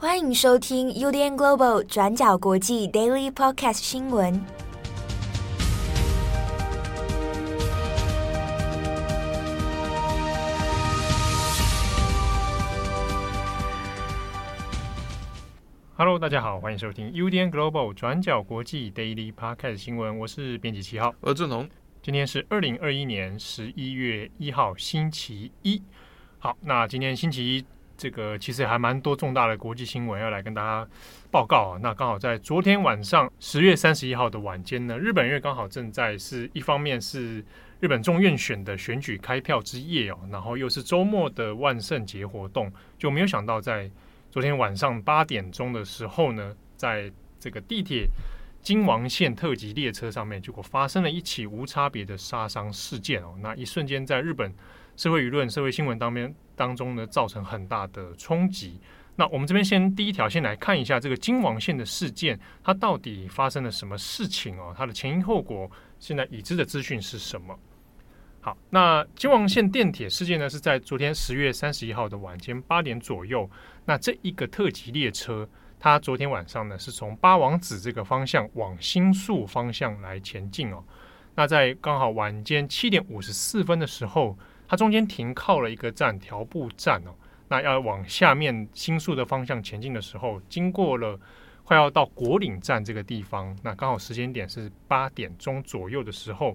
欢迎收听 UDN Global 转角国际 Daily Podcast 新闻。Hello，大家好，欢迎收听 UDN Global 转角国际 Daily Podcast 新闻。我是编辑七号，我是郑彤。今天是二零二一年十一月一号，星期一。好，那今天星期一，这个其实还蛮多重大的国际新闻要来跟大家报告啊。那刚好在昨天晚上十月三十一号的晚间呢，日本因为刚好正在是一方面是日本众院选的选举开票之夜哦，然后又是周末的万圣节活动，就没有想到在昨天晚上八点钟的时候呢，在这个地铁京王线特急列车上面，结果发生了一起无差别的杀伤事件哦。那一瞬间在日本。社会舆论、社会新闻当边当中呢，造成很大的冲击。那我们这边先第一条，先来看一下这个京王线的事件，它到底发生了什么事情哦？它的前因后果，现在已知的资讯是什么？好，那京王线电铁事件呢，是在昨天十月三十一号的晚间八点左右。那这一个特急列车，它昨天晚上呢，是从八王子这个方向往新宿方向来前进哦。那在刚好晚间七点五十四分的时候。它中间停靠了一个站，调布站哦。那要往下面新宿的方向前进的时候，经过了快要到国领站这个地方，那刚好时间点是八点钟左右的时候。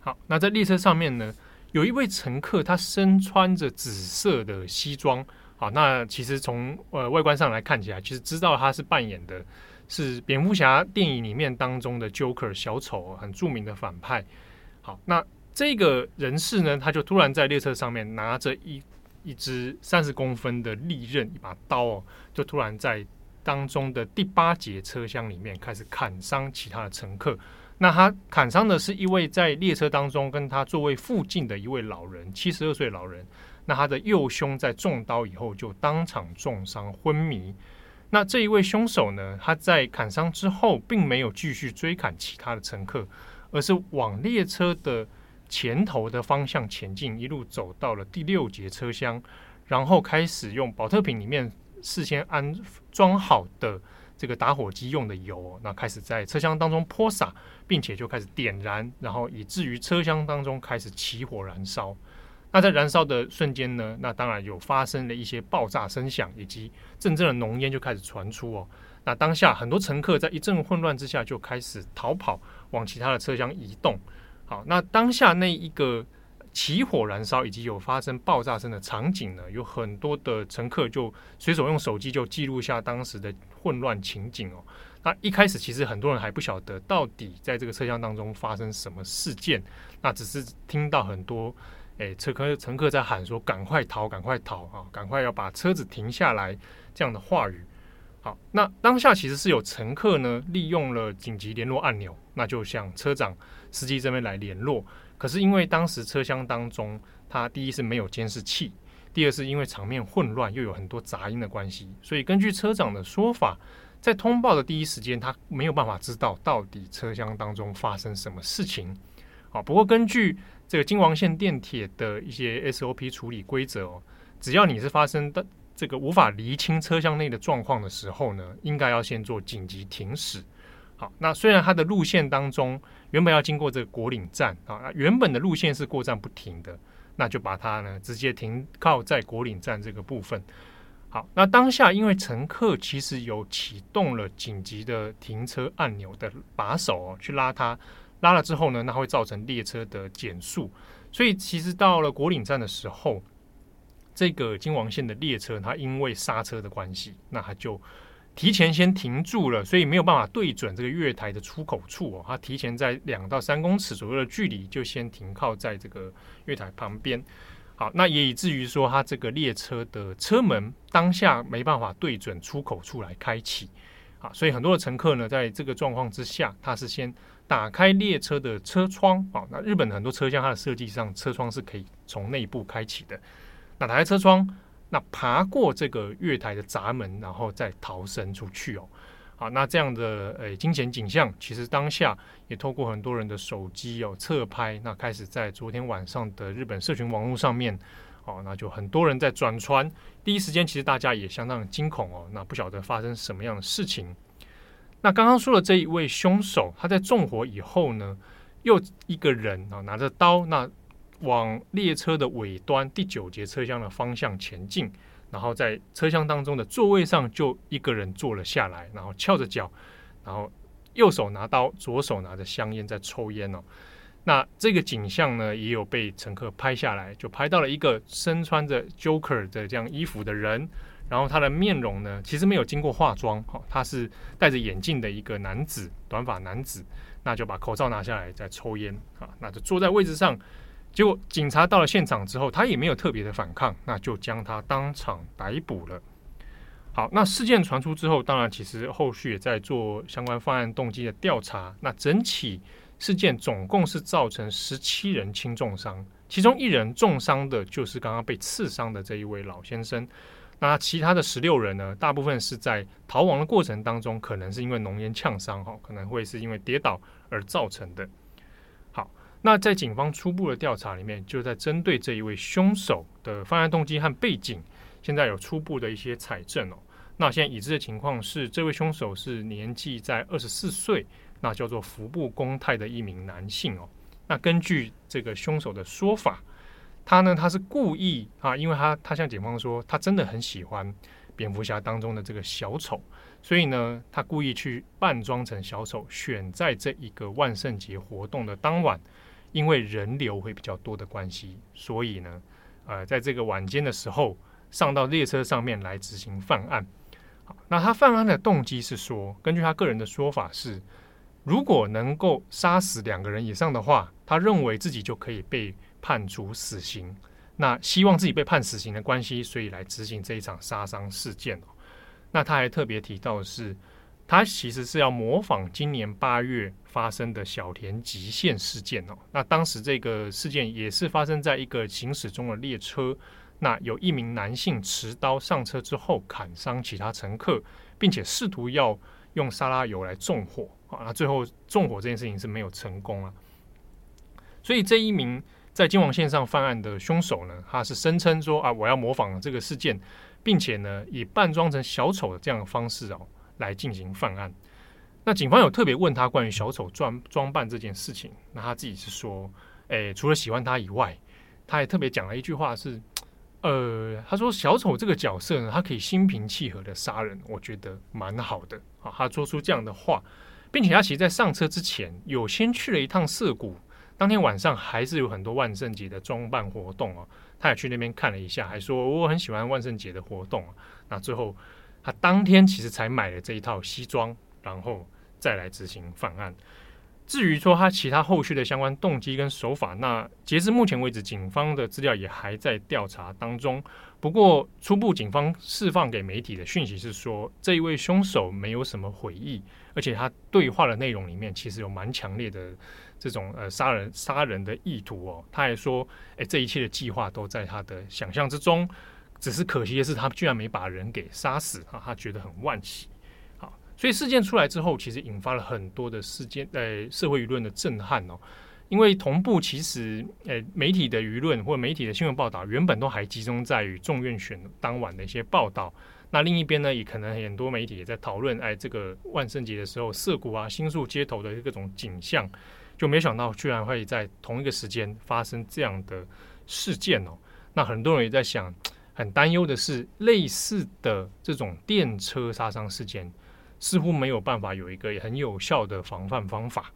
好，那在列车上面呢，有一位乘客，他身穿着紫色的西装。好，那其实从呃外观上来看起来，其实知道他是扮演的是蝙蝠侠电影里面当中的 Joker 小丑，很著名的反派。好，那。这个人士呢，他就突然在列车上面拿着一一支三十公分的利刃，一把刀哦，就突然在当中的第八节车厢里面开始砍伤其他的乘客。那他砍伤的是一位在列车当中跟他座位附近的一位老人，七十二岁老人。那他的右胸在中刀以后就当场重伤昏迷。那这一位凶手呢，他在砍伤之后并没有继续追砍其他的乘客，而是往列车的。前头的方向前进，一路走到了第六节车厢，然后开始用宝特瓶里面事先安装好的这个打火机用的油，那开始在车厢当中泼洒，并且就开始点燃，然后以至于车厢当中开始起火燃烧。那在燃烧的瞬间呢，那当然有发生了一些爆炸声响，以及阵阵的浓烟就开始传出哦。那当下很多乘客在一阵混乱之下就开始逃跑，往其他的车厢移动。好，那当下那一个起火燃烧以及有发生爆炸声的场景呢，有很多的乘客就随手用手机就记录下当时的混乱情景哦。那一开始其实很多人还不晓得到底在这个车厢当中发生什么事件，那只是听到很多诶车客乘客在喊说赶快逃，赶快逃啊，赶快要把车子停下来这样的话语。好，那当下其实是有乘客呢利用了紧急联络按钮，那就向车长。司机这边来联络，可是因为当时车厢当中，他第一是没有监视器，第二是因为场面混乱，又有很多杂音的关系，所以根据车长的说法，在通报的第一时间，他没有办法知道到底车厢当中发生什么事情。好，不过根据这个京王线电铁的一些 SOP 处理规则哦，只要你是发生的这个无法厘清车厢内的状况的时候呢，应该要先做紧急停驶。好，那虽然它的路线当中原本要经过这个国领站啊，原本的路线是过站不停的，那就把它呢直接停靠在国领站这个部分。好，那当下因为乘客其实有启动了紧急的停车按钮的把手哦，去拉它，拉了之后呢，那会造成列车的减速，所以其实到了国领站的时候，这个京王线的列车它因为刹车的关系，那它就。提前先停住了，所以没有办法对准这个月台的出口处哦。它提前在两到三公尺左右的距离就先停靠在这个月台旁边。好，那也以至于说，它这个列车的车门当下没办法对准出口处来开启。好，所以很多的乘客呢，在这个状况之下，他是先打开列车的车窗。好，那日本很多车厢它的设计上，车窗是可以从内部开启的。那打开车窗。那爬过这个月台的闸门，然后再逃生出去哦。好，那这样的诶惊险景象，其实当下也透过很多人的手机哦侧拍，那开始在昨天晚上的日本社群网络上面哦，那就很多人在转船，第一时间其实大家也相当惊恐哦，那不晓得发生什么样的事情。那刚刚说的这一位凶手，他在纵火以后呢，又一个人啊拿着刀，那往列车的尾端第九节车厢的方向前进，然后在车厢当中的座位上就一个人坐了下来，然后翘着脚，然后右手拿刀，左手拿着香烟在抽烟哦。那这个景象呢，也有被乘客拍下来，就拍到了一个身穿着 Joker 的这样衣服的人，然后他的面容呢，其实没有经过化妆，哈，他是戴着眼镜的一个男子，短发男子，那就把口罩拿下来在抽烟，啊，那就坐在位置上，结果警察到了现场之后，他也没有特别的反抗，那就将他当场逮捕了。好，那事件传出之后，当然其实后续也在做相关犯案动机的调查，那整起。事件总共是造成十七人轻重伤，其中一人重伤的就是刚刚被刺伤的这一位老先生。那其他的十六人呢？大部分是在逃亡的过程当中，可能是因为浓烟呛伤，哈，可能会是因为跌倒而造成的。那在警方初步的调查里面，就在针对这一位凶手的犯案动机和背景，现在有初步的一些采证哦。那现在已知的情况是，这位凶手是年纪在二十四岁。那叫做服部公泰的一名男性哦。那根据这个凶手的说法，他呢，他是故意啊，因为他他向警方说，他真的很喜欢蝙蝠侠当中的这个小丑，所以呢，他故意去扮装成小丑，选在这一个万圣节活动的当晚，因为人流会比较多的关系，所以呢，呃，在这个晚间的时候上到列车上面来执行犯案。好，那他犯案的动机是说，根据他个人的说法是。如果能够杀死两个人以上的话，他认为自己就可以被判处死刑。那希望自己被判死刑的关系，所以来执行这一场杀伤事件。那他还特别提到的是，他其实是要模仿今年八月发生的小田急线事件哦。那当时这个事件也是发生在一个行驶中的列车，那有一名男性持刀上车之后砍伤其他乘客，并且试图要用沙拉油来纵火。啊，那最后纵火这件事情是没有成功啊，所以这一名在京王线上犯案的凶手呢，他是声称说啊，我要模仿这个事件，并且呢，以扮装成小丑的这样的方式哦来进行犯案。那警方有特别问他关于小丑装装扮这件事情，那他自己是说，诶，除了喜欢他以外，他还特别讲了一句话是，呃，他说小丑这个角色呢，他可以心平气和的杀人，我觉得蛮好的啊。他说出这样的话。并且他其实，在上车之前，有先去了一趟涩谷。当天晚上还是有很多万圣节的装扮活动哦，他也去那边看了一下，还说我很喜欢万圣节的活动。那最后，他当天其实才买了这一套西装，然后再来执行犯案。至于说他其他后续的相关动机跟手法，那截至目前为止，警方的资料也还在调查当中。不过初步警方释放给媒体的讯息是说，这一位凶手没有什么悔意，而且他对话的内容里面其实有蛮强烈的这种呃杀人杀人的意图哦。他还说，诶，这一切的计划都在他的想象之中，只是可惜的是他居然没把人给杀死啊，他觉得很惋惜。好所以事件出来之后，其实引发了很多的事件，呃，社会舆论的震撼哦。因为同步，其实，呃，媒体的舆论或媒体的新闻报道，原本都还集中在于众院选当晚的一些报道。那另一边呢，也可能很多媒体也在讨论，哎，这个万圣节的时候，涩谷啊、新宿街头的各种景象，就没想到居然会在同一个时间发生这样的事件哦。那很多人也在想，很担忧的是，类似的这种电车杀伤事件。似乎没有办法有一个很有效的防范方法。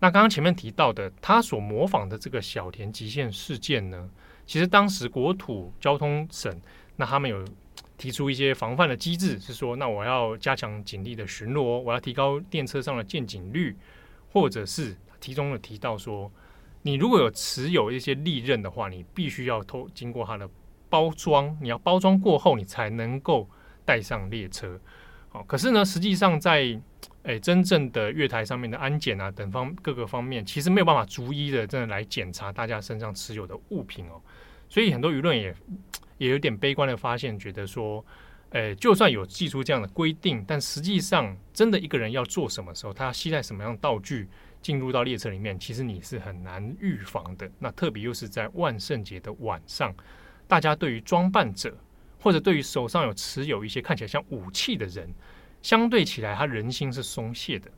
那刚刚前面提到的，他所模仿的这个小田极限事件呢，其实当时国土交通省那他们有提出一些防范的机制，是说，那我要加强警力的巡逻，我要提高电车上的见警率，或者是其中有提到说，你如果有持有一些利刃的话，你必须要偷经过它的包装，你要包装过后，你才能够带上列车。哦，可是呢，实际上在诶、真正的月台上面的安检啊等方各个方面，其实没有办法逐一的真的来检查大家身上持有的物品哦，所以很多舆论也也有点悲观的发现，觉得说，诶、就算有寄出这样的规定，但实际上真的一个人要做什么时候，他要携带什么样的道具进入到列车里面，其实你是很难预防的。那特别又是在万圣节的晚上，大家对于装扮者或者对于手上有持有一些看起来像武器的人，相对起来他人心是松懈的。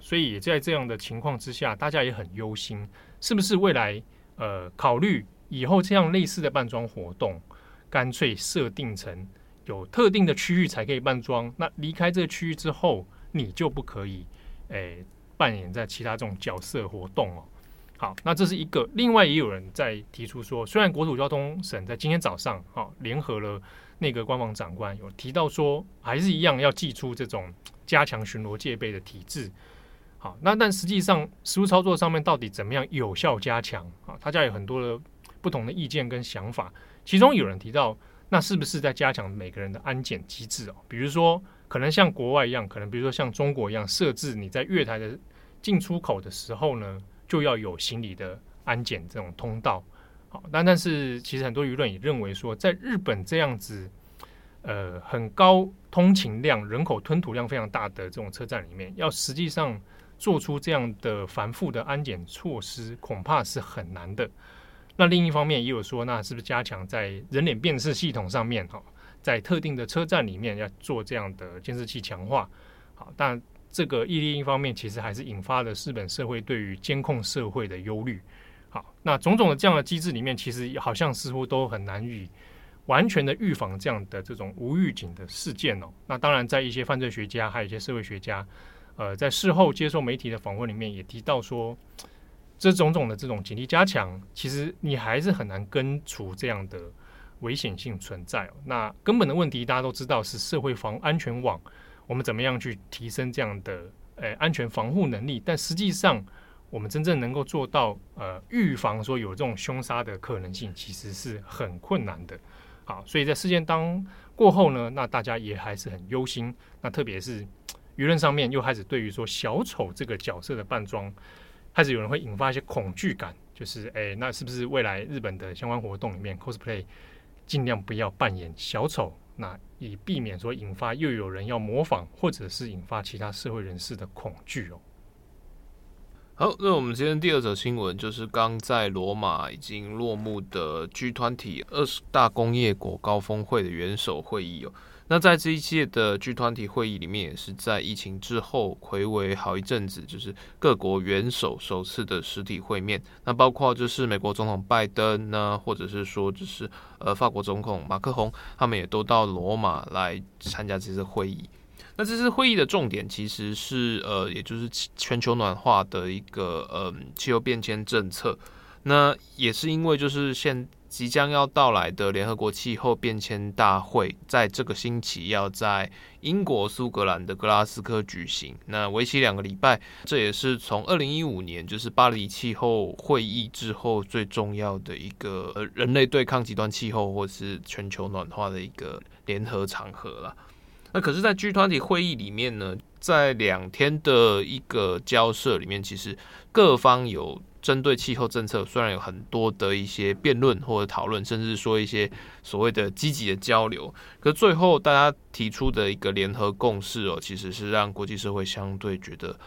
所以在这样的情况之下，大家也很忧心，是不是未来呃考虑以后这样类似的扮装活动，干脆设定成有特定的区域才可以扮装，那离开这个区域之后，你就不可以诶、扮演在其他这种角色活动哦。好，那这是一个。另外也有人在提出说，虽然国土交通省在今天早上哈、联合了那个官房长官有提到说，还是一样要祭出这种加强巡逻戒备的体制。好，那但实际上实务操作上面到底怎么样有效加强啊？大家有很多的不同的意见跟想法。其中有人提到，那是不是在加强每个人的安检机制哦？比如说，可能像国外一样，可能比如说像中国一样，设置你在月台的进出口的时候呢，就要有行李的安检这种通道。好，但但是其实很多舆论也认为说，在日本这样子。呃，很高通勤量、人口吞吐量非常大的这种车站里面，要实际上做出这样的繁复的安检措施，恐怕是很难的。那另一方面也有说，那是不是加强在人脸辨识系统上面，哈，在特定的车站里面要做这样的监视器强化？好，但这个另一方面其实还是引发了日本社会对于监控社会的忧虑。好，那种种的这样的机制里面，其实好像似乎都很难以。完全的预防这样的这种无预警的事件哦，那当然在一些犯罪学家还有一些社会学家，呃，在事后接受媒体的访问里面也提到说，这种种的这种警力加强，其实你还是很难根除这样的危险性存在。那根本的问题大家都知道是社会防安全网，我们怎么样去提升这样的呃安全防护能力？但实际上我们真正能够做到呃预防说有这种凶杀的可能性，其实是很困难的。好，所以在事件当过后呢，那大家也还是很忧心。那特别是舆论上面又开始对于说小丑这个角色的扮装，开始有人会引发一些恐惧感，就是哎，那是不是未来日本的相关活动里面 cosplay 尽量不要扮演小丑，那以避免说引发又有人要模仿，或者是引发其他社会人士的恐惧哦。好，那我们今天第二则新闻就是刚在罗马已经落幕的 G 团体二十大工业国高峰会的元首会议哦。那在这一届的 G 团体会议里面，也是在疫情之后睽违好一阵子，就是各国元首首次的实体会面。那包括就是美国总统拜登呢，或者是说就是呃法国总统马克宏，他们也都到罗马来参加这次会议。那这次会议的重点其实是呃，也就是全球暖化的一个呃气候变迁政策。那也是因为就是现即将要到来的联合国气候变迁大会，在这个星期要在英国苏格兰的格拉斯哥举行，那为期两个礼拜。这也是从二零一五年就是巴黎气候会议之后最重要的一个呃人类对抗极端气候或是全球暖化的一个联合场合了。那可是，在 G20 会议里面呢，在两天的一个交涉里面，其实各方有针对气候政策，虽然有很多的一些辩论或者讨论，甚至说一些所谓的积极的交流，可最后大家提出的一个联合共识哦，其实是让国际社会相对觉得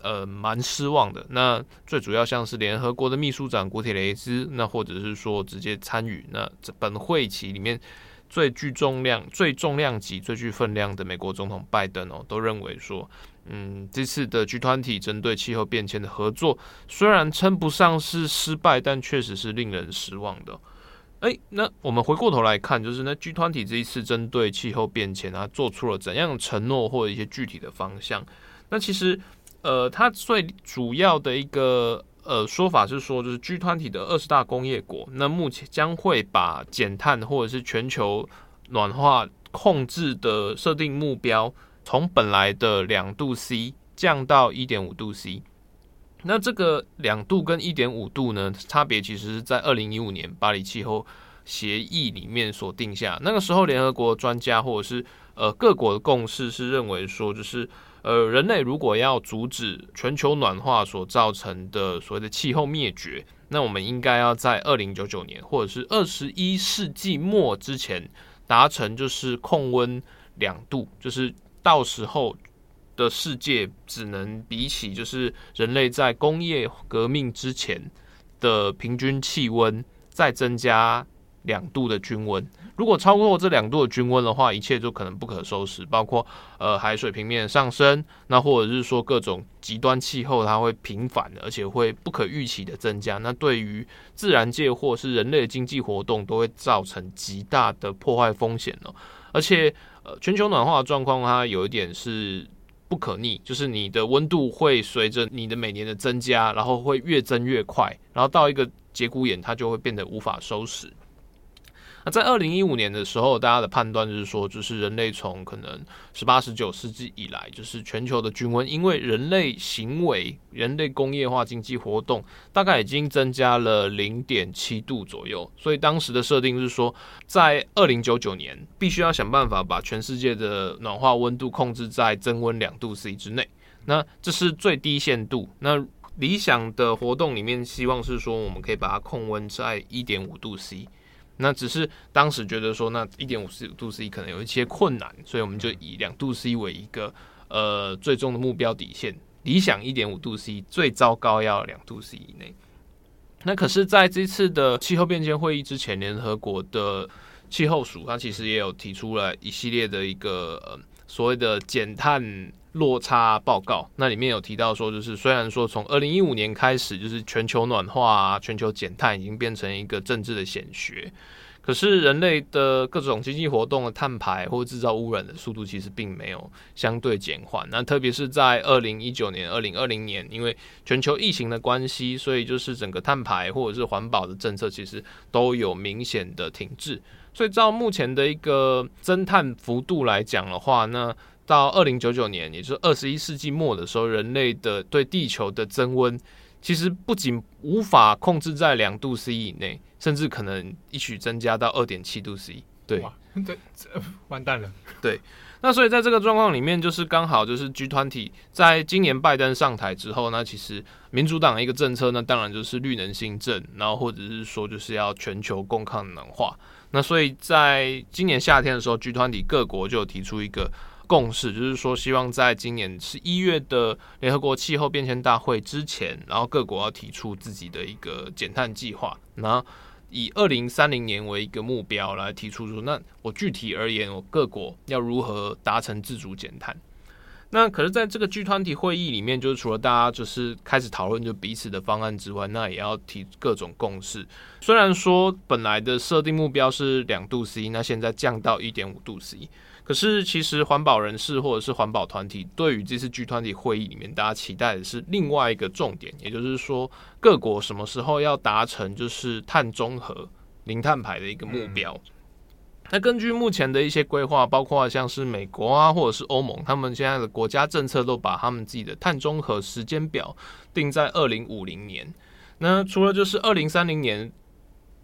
呃蛮失望的。那最主要像是联合国的秘书长古铁雷斯，那或者是说直接参与那本会期里面。最具重量、最重量级、最具分量的美国总统拜登哦，都认为说，嗯，这次的 G 团体针对气候变迁的合作，虽然称不上是失败，但确实是令人失望的。哎，那我们回过头来看，就是那 G 团体这一次针对气候变迁，它做出了怎样的承诺或者一些具体的方向？那其实，呃，它最主要的一个。呃，说法是说，就是 G 团体的二十大工业国，那目前将会把减碳或者是全球暖化控制的设定目标，从本来的两度 C 降到一点五度 C。那这个两度跟一点五度呢，差别其实是在二零一五年巴黎气候协议里面所定下。那个时候，联合国专家或者是呃各国的共识是认为说，就是。呃，人类如果要阻止全球暖化所造成的所谓的气候灭绝，那我们应该要在二零九九年或者是二十一世纪末之前达成，就是控温两度，就是到时候的世界只能比起就是人类在工业革命之前的平均气温再增加两度的均温。如果超过这两度的均温的话，一切就可能不可收拾，包括呃海水平面上升，那或者是说各种极端气候它会频繁的，而且会不可预期的增加。那对于自然界或是人类的经济活动，都会造成极大的破坏风险哦。而且全球暖化的状况，它有一点是不可逆，就是你的温度会随着你的每年的增加，然后会越增越快，然后到一个节骨眼，它就会变得无法收拾。在二零一五年的时候，大家的判断就是说，就是人类从可能十八、十九世纪以来，就是全球的均温，因为人类行为、人类工业化经济活动，大概已经增加了零点七度左右。所以当时的设定是说，在二零九九年，必须要想办法把全世界的暖化温度控制在增温两度 C 之内。那这是最低限度。那理想的活动里面，希望是说，我们可以把它控温在一点五度 C。那只是当时觉得说，那一点五度 C 可能有一些困难，所以我们就以两度 C 为一个呃最终的目标底线。理想一点五度 C，最糟糕要两度 C 以内。那可是在这次的气候变迁会议之前，联合国的气候署它其实也有提出了一系列的一个呃所谓的减碳。落差报告，那里面有提到说，就是虽然说从二零一五年开始，就是全球暖化、全球减碳已经变成一个政治的显学，可是人类的各种经济活动的碳排或制造污染的速度其实并没有相对减缓。那特别是在二零一九年、二零二零年，因为全球疫情的关系，所以就是整个碳排或者是环保的政策其实都有明显的停滞。所以照目前的一个增碳幅度来讲的话，那到二零九九年，也就是二十一世纪末的时候，人类的对地球的增温，其实不仅无法控制在两度 C 以内，甚至可能一举增加到二点七度 C。对，对，完蛋了。对，那所以在这个状况里面，就是刚好就是 G 团体在今年拜登上台之后，那其实民主党的一个政策，那当然就是绿能新政，然后或者是说就是要全球共抗能化。那所以在今年夏天的时候，G 团体各国就提出一个。共识就是说，希望在今年十一月的联合国气候变迁大会之前，然后各国要提出自己的一个减碳计划，然后以二零三零年为一个目标来提出说，那我具体而言，我各国要如何达成自主减碳？那可是在这个 G 团体会议里面，就是除了大家就是开始讨论就彼此的方案之外，那也要提各种共识。虽然说本来的设定目标是两度 C，那现在降到一点五度 C。可是，其实环保人士或者是环保团体对于这次 G 团体会议里面，大家期待的是另外一个重点，也就是说，各国什么时候要达成就是碳中和、零碳排的一个目标。那根据目前的一些规划，包括像是美国啊，或者是欧盟，他们现在的国家政策都把他们自己的碳中和时间表定在二零五零年。那除了就是二零三零年。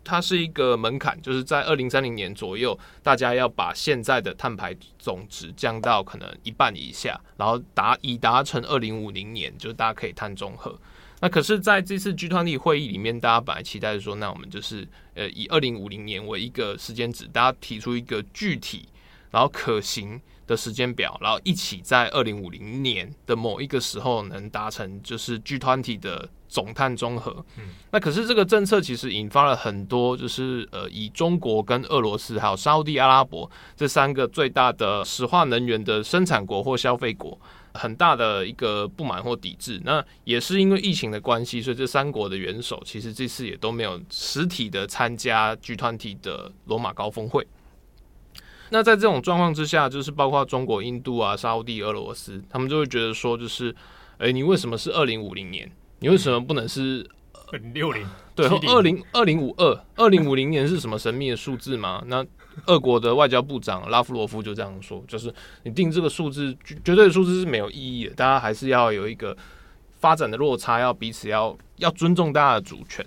它是一个门槛，就是在二零三零年左右，大家要把现在的碳排总值降到可能一半以下，然后达以达成二零五零年，就是大家可以碳中和。那可是在这次 G20 会议里面，大家本来期待说，那我们就是呃以二零五零年为一个时间值，大家提出一个具体然后可行的时间表，然后一起在二零五零年的某一个时候能达成，就是 G20 的。总碳中和，嗯，那可是这个政策其实引发了很多，就是呃，以中国跟俄罗斯还有沙乌地阿拉伯这三个最大的石化能源的生产国或消费国，很大的一个不满或抵制。那也是因为疫情的关系，所以这三国的元首其实这次也都没有实体的参加 G 团体的罗马高峰会。那在这种状况之下，就是包括中国、印度啊、沙乌地、俄罗斯，他们就会觉得说，就是，诶、欸，你为什么是二零五零年？你为什么不能是六零？对，二零二零五二、二零五零年是什么神秘的数字吗？那俄国的外交部长拉夫罗夫就这样说，就是你定这个数字，绝对的数字是没有意义的。大家还是要有一个发展的落差，要彼此要要尊重大家的主权。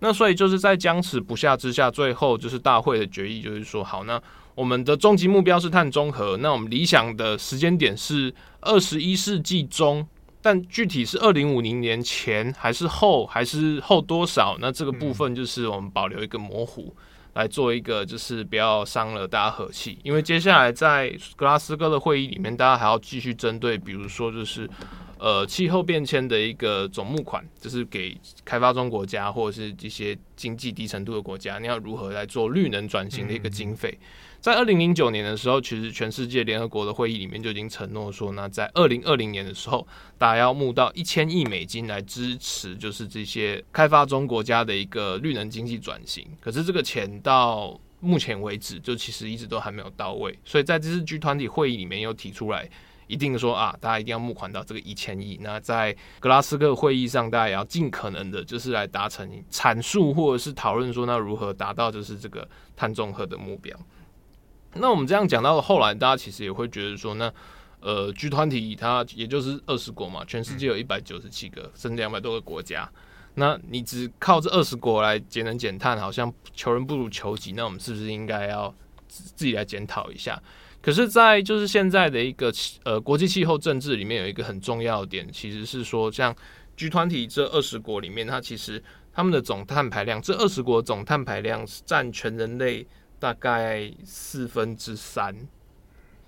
那所以就是在僵持不下之下，最后就是大会的决议，就是说好，那我们的终极目标是碳中和，那我们理想的时间点是二十一世纪中。但具体是二零五零年前还是后，还是后多少？那这个部分就是我们保留一个模糊，来做一个就是不要伤了大家和气。因为接下来在格拉斯哥的会议里面，大家还要继续针对，比如说就是呃气候变迁的一个总募款，就是给开发中国家或者是一些经济低程度的国家，你要如何来做绿能转型的一个经费。在二零零九年的时候，其实全世界联合国的会议里面就已经承诺说，那在二零二零年的时候，大家要募到一千亿美金来支持，就是这些开发中国家的一个绿能经济转型。可是这个钱到目前为止，就其实一直都还没有到位。所以在这次 G 团体会议里面又提出来，一定说啊，大家一定要募款到这个一千亿。那在格拉斯哥会议上，大家也要尽可能的，就是来达成阐述或者是讨论说，那如何达到就是这个碳中和的目标。那我们这样讲到了后来，大家其实也会觉得说，那呃，G 团体它也就是二十国嘛，全世界有一百九十七个，甚至两百多个国家。那你只靠这二十国来节能减碳，好像求人不如求己。那我们是不是应该要自己来检讨一下？可是，在就是现在的一个呃国际气候政治里面，有一个很重要的点，其实是说，像 G 团体这二十国里面，它其实他们的总碳排量，这二十国总碳排量是占全人类。大概四分之三，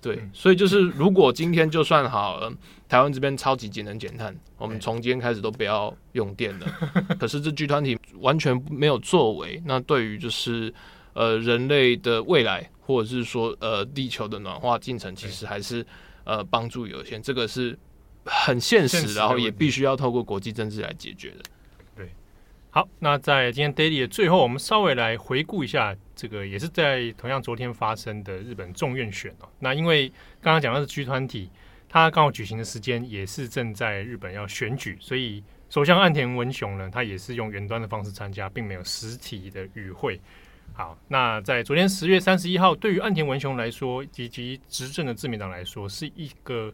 对，所以就是如果今天就算好了，台湾这边超级节能减碳，我们从今天开始都不要用电了。可是这剧团体完全没有作为，那对于就是呃人类的未来，或者是说呃地球的暖化进程，其实还是呃帮助有限。这个是很现实，然后也必须要透过国际政治来解决的。好，那在今天 Daily 的最后，我们稍微来回顾一下这个，也是在同样昨天发生的日本众院选哦。那因为刚刚讲到的是 G 团体它刚好举行的时间也是正在日本要选举，所以首相岸田文雄呢，他也是用远端的方式参加，并没有实体的与会。好，那在昨天十月三十一号，对于岸田文雄来说，以及执政的自民党来说，是一个。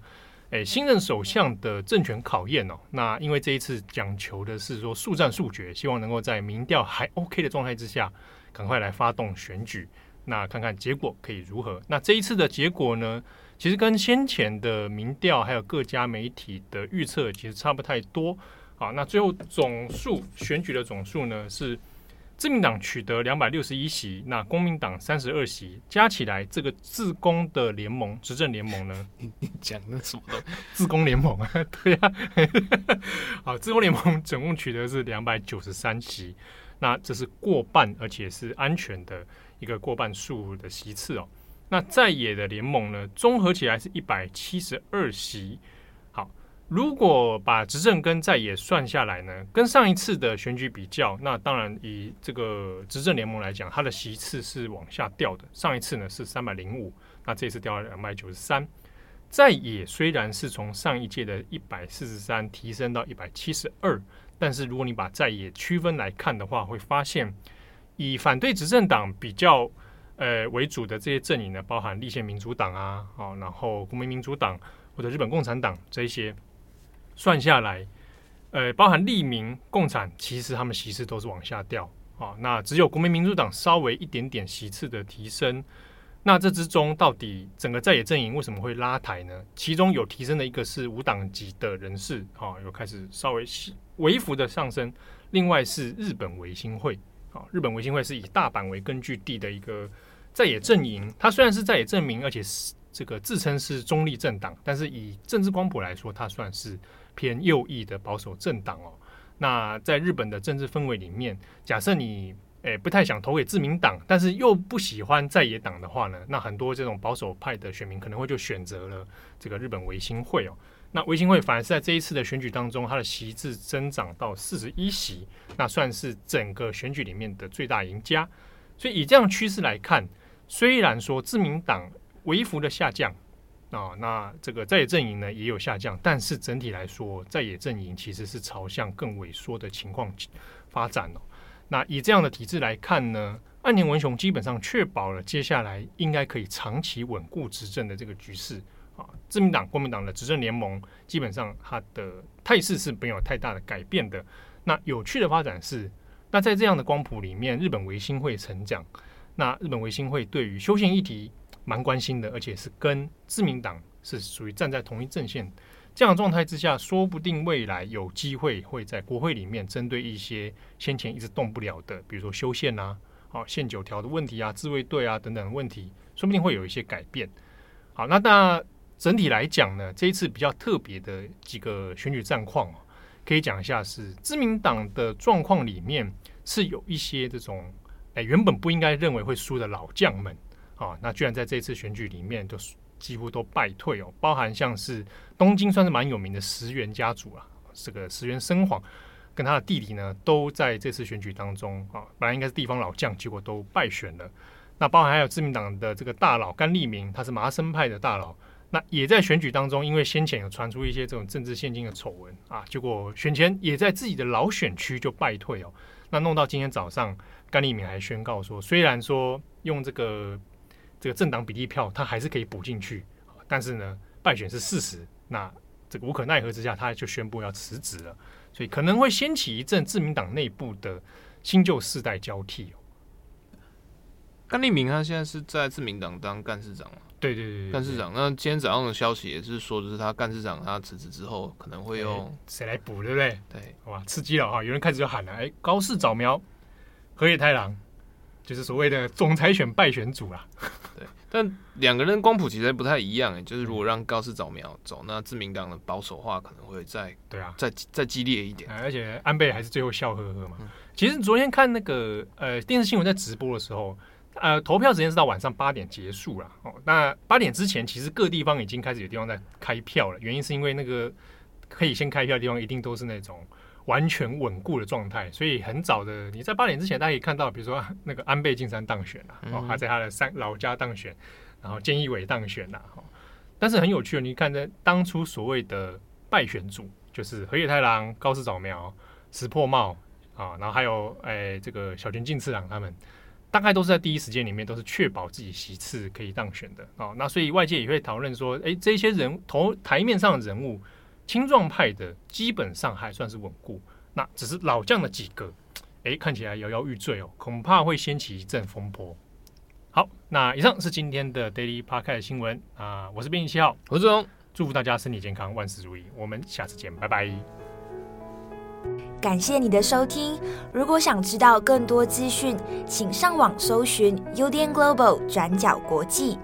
诶，新任首相的政权考验哦，那因为这一次讲求的是说速战速决，希望能够在民调还 OK 的状态之下，赶快来发动选举，那看看结果可以如何。那这一次的结果呢，其实跟先前的民调还有各家媒体的预测其实差不太多。好，那最后总数选举的总数呢是。自民党取得两百六十一席，那公民党三十二席，加起来这个自公的联盟执政联盟呢？你讲的什么？自公联盟啊？对呀、啊。好，自公联盟总共取得是两百九十三席，那这是过半，而且是安全的一个过半数的席次哦。那在野的联盟呢，综合起来是一百七十二席。如果把执政跟在野算下来呢，跟上一次的选举比较，那当然以这个执政联盟来讲，它的席次是往下掉的。上一次呢是三百零五，那这次掉了两百九十三。在野虽然是从上一届的一百四十三提升到一百七十二，但是如果你把在野区分来看的话，会发现以反对执政党比较呃为主的这些阵营呢，包含立宪民主党啊，好，然后国民民主党或者日本共产党这一些。算下来，呃，包含立民、共产，其实他们席次都是往下掉啊。那只有国民民主党稍微一点点席次的提升。那这之中，到底整个在野阵营为什么会拉抬呢？其中有提升的一个是无党籍的人士啊，有开始稍微微幅的上升。另外是日本维新会啊，日本维新会是以大阪为根据地的一个在野阵营。它虽然是在野阵营，而且是这个自称是中立政党，但是以政治光谱来说，它算是。偏右翼的保守政党哦，那在日本的政治氛围里面，假设你诶、不太想投给自民党，但是又不喜欢在野党的话呢，那很多这种保守派的选民可能会就选择了这个日本维新会哦。那维新会反而是在这一次的选举当中，它的席次增长到四十一席，那算是整个选举里面的最大赢家。所以以这样趋势来看，虽然说自民党微幅的下降。啊、那这个在野阵营呢也有下降，但是整体来说，在野阵营其实是朝向更萎缩的情况发展哦。那以这样的体制来看呢，岸田文雄基本上确保了接下来应该可以长期稳固执政的这个局势啊。自民党、国民党的执政联盟基本上它的态势是没有太大的改变的。那有趣的发展是，那在这样的光谱里面，日本维新会成长，那日本维新会对于修宪议题。蛮关心的，而且是跟自民党是属于站在同一阵线这样的状态之下，说不定未来有机会会在国会里面针对一些先前一直动不了的，比如说修宪啊、好宪九条的问题啊、自卫队啊等等的问题，说不定会有一些改变。好，那那整体来讲呢，这一次比较特别的几个选举战况，可以讲一下是自民党的状况里面是有一些这种，哎，原本不应该认为会输的老将们啊，那居然在这次选举里面都几乎都败退哦，包含像是东京算是蛮有名的石原家族啊，这个石原生晃跟他的弟弟呢，都在这次选举当中啊，本来应该是地方老将，结果都败选了。那包含还有自民党的这个大佬甘利明，他是麻生派的大佬。那也在选举当中，因为先前有传出一些这种政治献金的丑闻啊，结果选前也在自己的老选区就败退哦。那弄到今天早上，甘利明还宣告说，虽然说用这个这个政党比例票，他还是可以补进去，但是呢，败选是事实。那这个无可奈何之下，他就宣布要辞职了，所以可能会掀起一阵自民党内部的新旧世代交替哦。甘利明他现在是在自民党当干事长嘛？对对对，干事长。那今天早上的消息也是说，就是他干事长他辞职之后，可能会用谁来补，对不对？对，哇，刺激了哈！有人开始就喊了，哎，高市早苗、河野太郎，就是所谓的总裁选败选组啦。对，但两个人光谱其实不太一样，诶，就是如果让高市早苗走，那自民党的保守化可能会再对啊，再再激烈一点。而且安倍还是最后笑呵呵嘛。嗯、其实昨天看那个呃电视新闻在直播的时候。呃，投票时间是到晚上八点结束了哦。那八点之前，其实各地方已经开始有地方在开票了。原因是因为那个可以先开票的地方，一定都是那种完全稳固的状态。所以很早的，你在八点之前，大家可以看到，比如说 那个安倍晋三当选了，哦，他在他的三老家当选，然后菅义伟当选了，哦。但是很有趣的，你看在当初所谓的败选组，就是河野太郎、高市早苗、石破茂啊，然后还有哎这个小泉进次郎他们。大概都是在第一时间里面，都是确保自己席次可以当选的哦。那所以外界也会讨论说，诶，这些人头台面上的人物，青壮派的基本上还算是稳固，那只是老将的几个，哎，看起来摇摇欲坠哦，恐怕会掀起一阵风波。好，那以上是今天的 Daily Podcast 新闻啊，我是编辑七号，何志荣，祝福大家身体健康，万事如意，我们下次见，拜拜。感谢你的收听。如果想知道更多资讯，请上网搜寻 UDN Global 转角国际。